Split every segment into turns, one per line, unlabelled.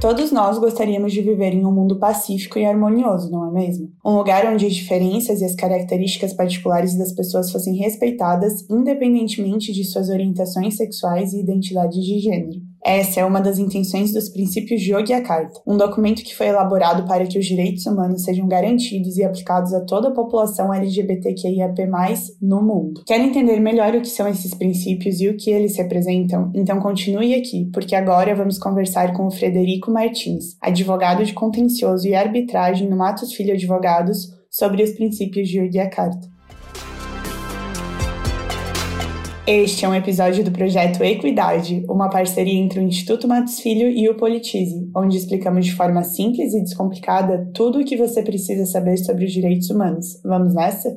Todos nós gostaríamos de viver em um mundo pacífico e harmonioso, não é mesmo? Um lugar onde as diferenças e as características particulares das pessoas fossem respeitadas, independentemente de suas orientações sexuais e identidades de gênero. Essa é uma das intenções dos princípios de Yogyakarta, um documento que foi elaborado para que os direitos humanos sejam garantidos e aplicados a toda a população LGBTQIAP+, no mundo. Quer entender melhor o que são esses princípios e o que eles representam? Então continue aqui, porque agora vamos conversar com o Frederico Martins, advogado de contencioso e arbitragem no Matos Filho Advogados, sobre os princípios de Yogyakarta. Este é um episódio do projeto Equidade, uma parceria entre o Instituto Matos Filho e o Politize, onde explicamos de forma simples e descomplicada tudo o que você precisa saber sobre os direitos humanos. Vamos nessa?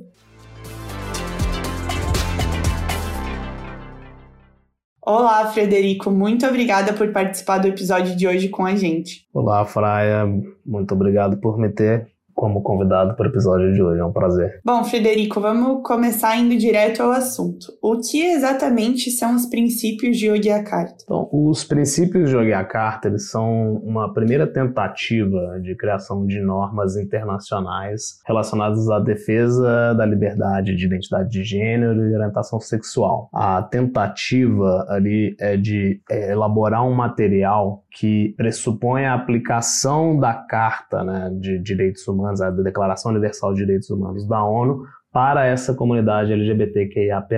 Olá, Frederico, muito obrigada por participar do episódio de hoje com a gente.
Olá, Fraia, muito obrigado por me ter como convidado para o episódio de hoje. É um prazer.
Bom, Frederico, vamos começar indo direto ao assunto. O que exatamente são os princípios de Yogyakarta?
Então, os princípios de Yogyakarta eles são uma primeira tentativa de criação de normas internacionais relacionadas à defesa da liberdade de identidade de gênero e orientação sexual. A tentativa ali é de é, elaborar um material que pressupõe a aplicação da Carta né, de Direitos Humanos, a Declaração Universal de Direitos Humanos da ONU, para essa comunidade LGBTQIAP+.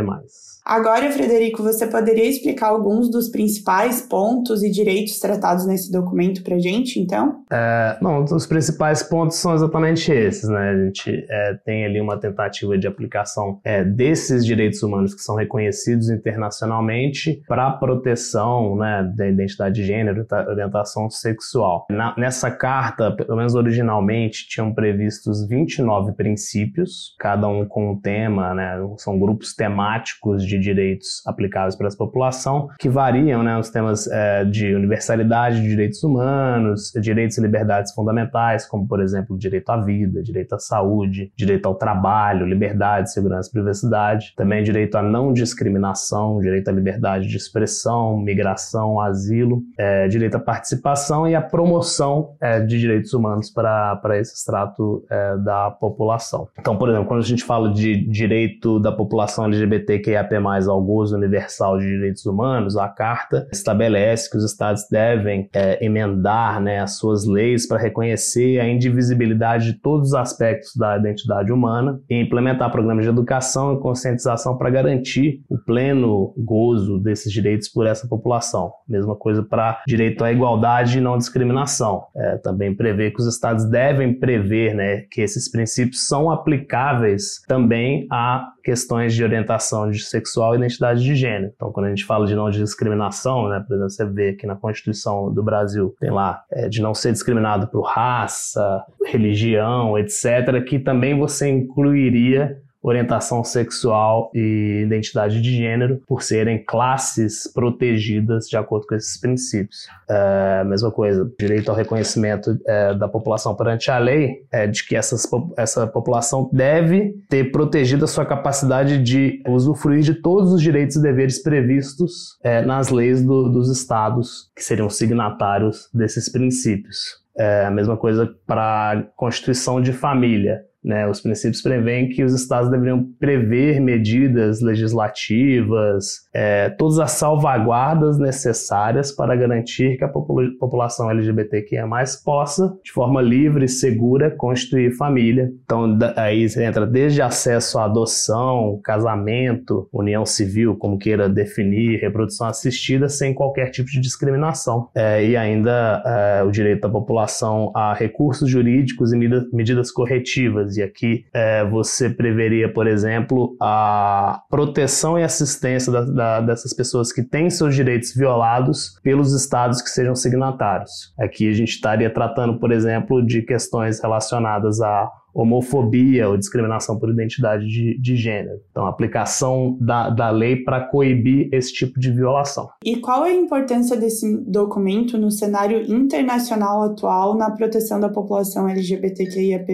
Agora, Frederico, você poderia explicar alguns dos principais pontos e direitos tratados nesse documento para a gente, então?
É, não, os principais pontos são exatamente esses, né? A gente é, tem ali uma tentativa de aplicação é, desses direitos humanos que são reconhecidos internacionalmente para a proteção né, da identidade de gênero, da orientação sexual. Na, nessa carta, pelo menos originalmente, tinham previstos 29 princípios, cada um com um tema, né? São grupos temáticos de de direitos aplicáveis para essa população, que variam, né, os temas é, de universalidade de direitos humanos, direitos e liberdades fundamentais, como, por exemplo, direito à vida, direito à saúde, direito ao trabalho, liberdade, segurança e privacidade, também direito à não discriminação, direito à liberdade de expressão, migração, asilo, é, direito à participação e à promoção é, de direitos humanos para esse extrato é, da população. Então, por exemplo, quando a gente fala de direito da população LGBTQIAP+, ao gozo universal de direitos humanos, a Carta estabelece que os Estados devem é, emendar né, as suas leis para reconhecer a indivisibilidade de todos os aspectos da identidade humana e implementar programas de educação e conscientização para garantir o pleno gozo desses direitos por essa população. Mesma coisa para direito à igualdade e não discriminação. É, também prevê que os Estados devem prever né, que esses princípios são aplicáveis também a questões de orientação de sexual e identidade de gênero. Então, quando a gente fala de não discriminação, né, por exemplo, você vê aqui na Constituição do Brasil, tem lá é, de não ser discriminado por raça, religião, etc., que também você incluiria orientação sexual e identidade de gênero por serem classes protegidas de acordo com esses princípios. É, mesma coisa, direito ao reconhecimento é, da população perante a lei é de que essas, essa população deve ter protegido a sua capacidade de usufruir de todos os direitos e deveres previstos é, nas leis do, dos estados que seriam signatários desses princípios. É a mesma coisa para a constituição de família Né? Os princípios prevêem que os estados deveriam prever medidas legislativas, é, todas as salvaguardas necessárias para garantir que a popula população LGBTQIA+, possa, de forma livre e segura, constituir família. Então, aí entra desde acesso à adoção, casamento, união civil, como queira definir, reprodução assistida, sem qualquer tipo de discriminação. É, e ainda é, o direito da população a recursos jurídicos e medidas corretivas. E aqui é, você preveria, por exemplo, a proteção e assistência da, da, dessas pessoas que têm seus direitos violados pelos estados que sejam signatários. Aqui a gente estaria tratando, por exemplo, de questões relacionadas a homofobia ou discriminação por identidade de, de gênero. Então, aplicação da, da lei para coibir esse tipo de violação.
E qual é a importância desse documento no cenário internacional atual na proteção da população LGBTQIAP+.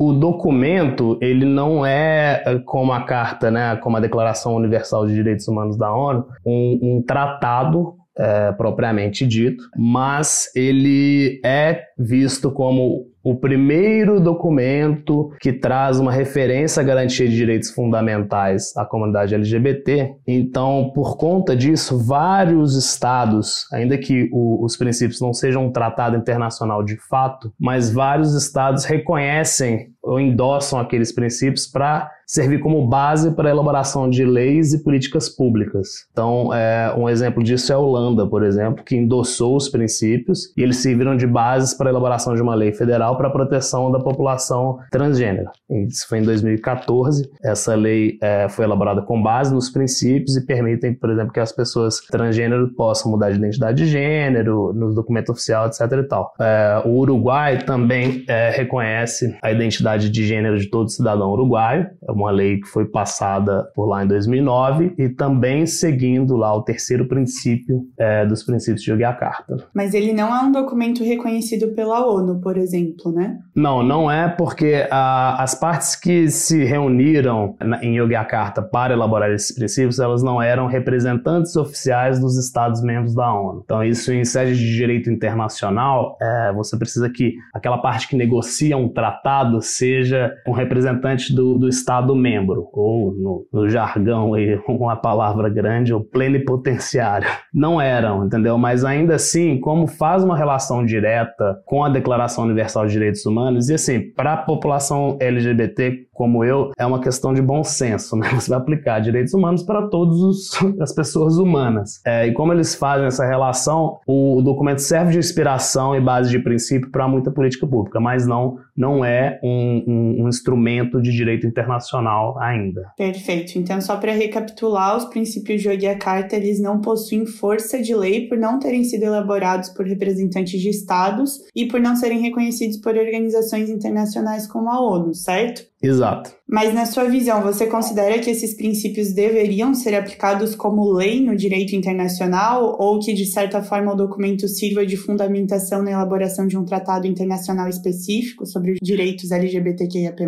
O documento, ele não é eh, como a carta, né, como a Declaração Universal de Direitos Humanos da ONU, um, um tratado é, propriamente dito, mas ele é visto como o primeiro documento que traz uma referência à garantia de direitos fundamentais à comunidade LGBT. Então, por conta disso, vários estados, ainda que o, os princípios não sejam um tratado internacional de fato, mas vários estados reconhecem ou endossam aqueles princípios para servir como base para a elaboração de leis e políticas públicas. Então, é, um exemplo disso é a Holanda, por exemplo, que endossou os princípios e eles serviram de bases para a elaboração de uma lei federal para a proteção da população transgênera. Isso foi em 2014. Essa lei é, foi elaborada com base nos princípios e permitem, por exemplo, que as pessoas transgênero possam mudar de identidade de gênero, no documento oficial, etc. E tal. É, o Uruguai também é, reconhece a identidade de gênero de todo cidadão uruguaio. É uma lei que foi passada por lá em 2009 e também seguindo lá o terceiro princípio é, dos princípios de Yogyakarta.
Mas ele não é um documento reconhecido pela ONU, por exemplo, né?
Não, não é porque a, as partes que se reuniram na, em Yogyakarta para elaborar esses princípios, elas não eram representantes oficiais dos Estados-membros da ONU. Então, isso em sede de direito internacional, é, você precisa que aquela parte que negocia um tratado seja um representante do, do Estado Estado-membro, ou no, no, jargão aí, uma palavra grande, o plenipotenciário. Não eram, entendeu? Mas ainda assim, como faz uma relação direta com a Declaração Universal de Direitos Humanos, e assim, para a população LGBT como eu, é uma questão de bom senso, né? Você vai aplicar direitos humanos para todas as pessoas humanas. É, e como eles fazem essa relação, o, documento serve de inspiração e base de princípio para muita política pública, mas não, não é um, um, um instrumento de direito internacional ainda.
Perfeito. Então, só para recapitular, os princípios de Yogyakarta, eles não possuem força de lei por não terem sido elaborados por representantes de estados e por não serem reconhecidos por organizações internacionais como a ONU, certo?
Exato.
Mas, na sua visão, você considera que esses princípios deveriam ser aplicados como lei no direito internacional ou que, de certa forma, o documento sirva de fundamentação na elaboração de um tratado internacional específico sobre os direitos LGBTQIAP+.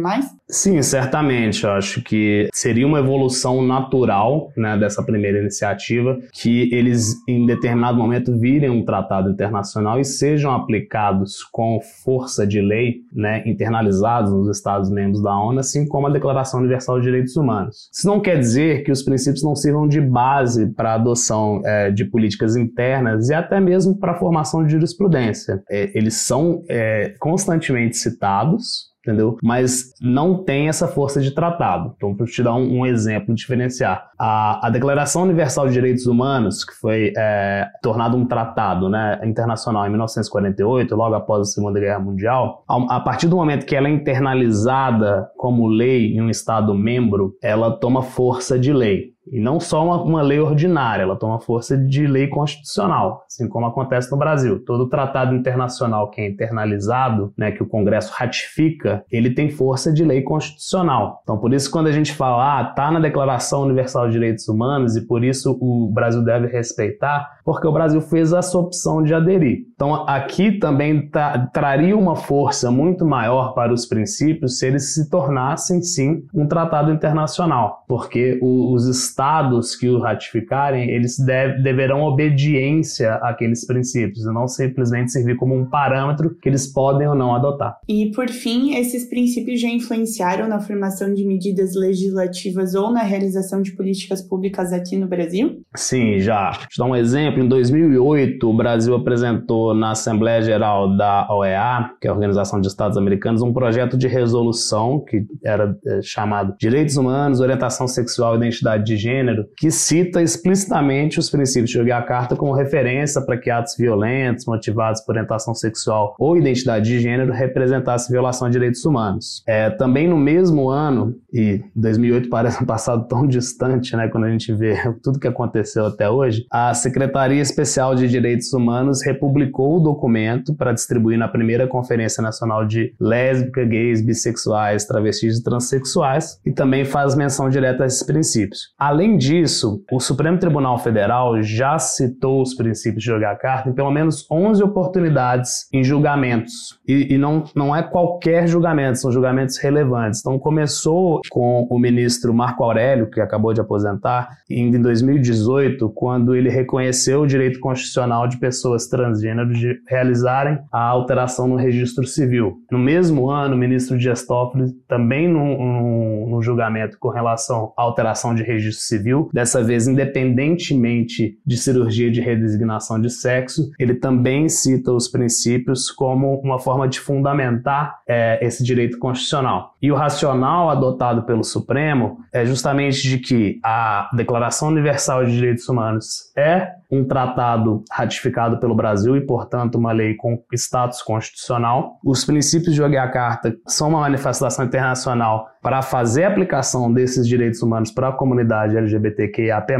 Sim, certamente. Eu acho que seria uma evolução natural né, dessa primeira iniciativa que eles, em determinado momento, virem um tratado internacional e sejam aplicados com força de lei, né, internalizados nos Estados-membros da ONU, assim como a Declaração Universal de Direitos Humanos. Isso não quer dizer que os princípios não sirvam de base para a adoção é, de políticas internas e até mesmo para a formação de jurisprudência. É, eles são é, constantemente citados entendeu? Mas não tem essa força de tratado. Então, para te dar um, um, exemplo, diferenciar, a, a, Declaração Universal de Direitos Humanos, que foi é, tornado um tratado né, internacional em 1948, logo após a Segunda Guerra Mundial, a, a partir do momento que ela é internalizada como lei em um Estado membro, ela toma força de lei. E não só uma, uma, lei ordinária, ela toma força de lei constitucional, assim como acontece no Brasil. Todo tratado internacional que é internalizado, né, que o Congresso ratifica, ele tem força de lei constitucional. Então, por isso, quando a gente fala, ah, tá na Declaração Universal de Direitos Humanos e por isso o Brasil deve respeitar, porque o Brasil fez essa opção de aderir. Então, aqui também tra traria uma força muito maior para os princípios se eles se tornassem, sim, um tratado internacional, porque o, os estados que o ratificarem, eles deve, deverão obediência àqueles princípios, e não simplesmente servir como um parâmetro que eles podem ou não adotar.
E, por fim, esses princípios já influenciaram na formação de medidas legislativas ou na realização de políticas públicas aqui no Brasil?
Sim, já. Deixa eu dar um exemplo. Em 2008, o Brasil apresentou na Assembleia Geral da OEA, que é a Organização de Estados Americanos, um projeto de resolução que era é, chamado Direitos Humanos, Orientação Sexual e Identidade de Gênero, que cita explicitamente os princípios de Yogyakarta como referência para que atos violentos motivados por orientação sexual ou identidade de gênero representassem violação de direitos humanos. É, também no mesmo ano, e 2008 parece um passado tão distante, né, quando a gente vê tudo que aconteceu até hoje, a Secretaria Especial de Direitos Humanos republicou o documento para distribuir na primeira Conferência Nacional de Lésbicas, Gays, Bissexuais, Travestis e Transsexuais e também faz menção direta a esses princípios. Além disso, o Supremo Tribunal Federal já citou os princípios de jogar carta em pelo menos 11 oportunidades em julgamentos. E, e não, não é qualquer julgamento, são julgamentos relevantes. Então começou com o ministro Marco Aurélio, que acabou de aposentar, em 2018, quando ele reconheceu o direito constitucional de pessoas transgênero de realizarem a alteração no registro civil. No mesmo ano, o ministro Dias Toffoli, também num, julgamento com relação à alteração de registro civil, dessa vez independentemente de cirurgia de redesignação de sexo, ele também cita os princípios como uma forma de fundamentar é, esse direito constitucional. E o racional adotado pelo Supremo é justamente de que a Declaração Universal de Direitos Humanos é um tratado ratificado pelo Brasil e, portanto, uma lei com status constitucional. Os princípios de Yogyakarta são uma manifestação internacional para fazer a aplicação desses direitos humanos para a comunidade LGBTQIAP+,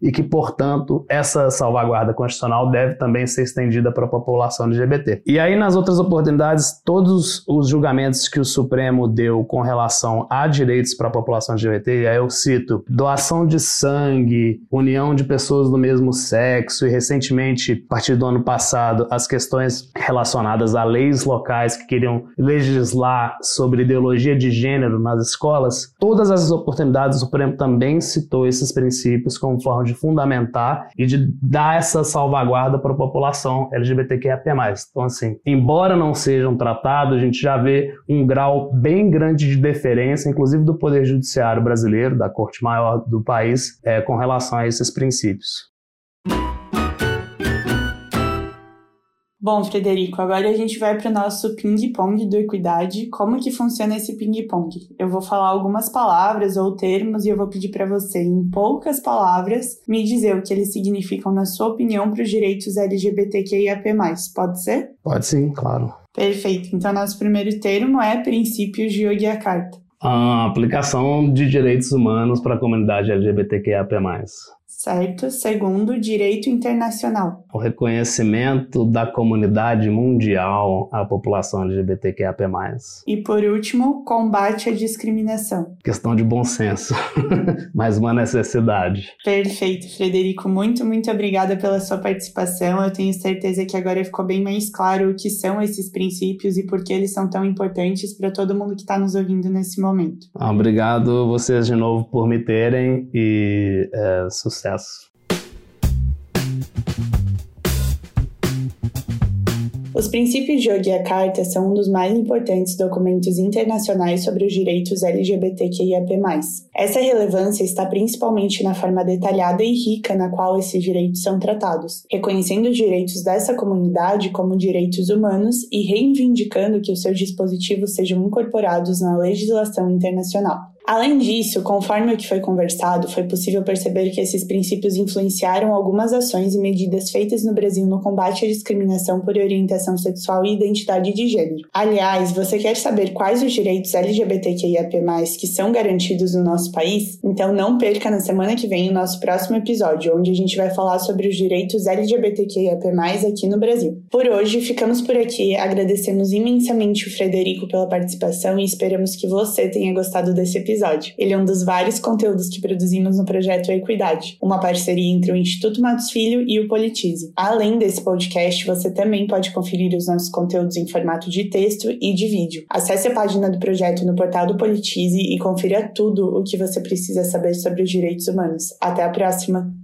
e que, portanto, essa salvaguarda constitucional deve também ser estendida para a população LGBT. E aí, nas outras oportunidades, todos os julgamentos que o Supremo deu com relação a direitos para a população LGBT, e aí eu cito doação de sangue, união de pessoas do mesmo sexo, e recentemente, a partir do ano passado, as questões relacionadas a leis locais que queriam legislar sobre ideologia de gênero nas escolas, todas as oportunidades, o Supremo também citou esses princípios como forma de fundamentar e de dar essa salvaguarda para a população LGBTQIA+. Então, assim, embora não seja um tratado, a gente já vê um grau bem grande de deferência, inclusive do Poder Judiciário brasileiro, da Corte Maior do país, é, com relação a esses princípios.
Bom, Frederico, agora a gente vai para o nosso ping-pong do Equidade. Como que funciona esse ping-pong? Eu vou falar algumas palavras ou termos e eu vou pedir para você, em poucas palavras, me dizer o que eles significam, na sua opinião, para os direitos LGBTQIAP+. Pode ser?
Pode sim, claro.
Perfeito. Então, nosso primeiro termo é princípios de Yogyakarta.
A aplicação de direitos humanos para a comunidade LGBTQIAP+.
Certo. Segundo, direito internacional.
O reconhecimento da comunidade mundial à população LGBTQIAP+.
E por último, combate à discriminação.
Questão de bom senso, mais uma necessidade.
Perfeito, Frederico. Muito, muito obrigada pela sua participação. Eu tenho certeza que agora ficou bem mais claro o que são esses princípios e por que eles são tão importantes para todo mundo que está nos ouvindo nesse momento.
Obrigado vocês de novo por me terem e é, sucesso.
Os princípios de Yogyakarta são um dos mais importantes documentos internacionais sobre os direitos LGBTQIAP+. Essa relevância está principalmente na forma detalhada e rica na qual esses direitos são tratados, reconhecendo os direitos dessa comunidade como direitos humanos e reivindicando que os seus dispositivos sejam incorporados na legislação internacional. Além disso, conforme o que foi conversado, foi possível perceber que esses princípios influenciaram algumas ações e medidas feitas no Brasil no combate à discriminação por orientação sexual e identidade de gênero. Aliás, você quer saber quais os direitos LGBTQIAP+, que são garantidos no nosso país? Então não perca na semana que vem o nosso próximo episódio, onde a gente vai falar sobre os direitos LGBTQIAP+, aqui no Brasil. Por hoje, ficamos por aqui, agradecemos imensamente o Frederico pela participação e esperamos que você tenha gostado desse episódio episódio. Ele é um dos vários conteúdos que produzimos no projeto Equidade, uma parceria entre o Instituto Matos Filho e o Politize. Além desse podcast, você também pode conferir os nossos conteúdos em formato de texto e de vídeo. Acesse a página do projeto no portal do Politize e confira tudo o que você precisa saber sobre os direitos humanos. Até a próxima!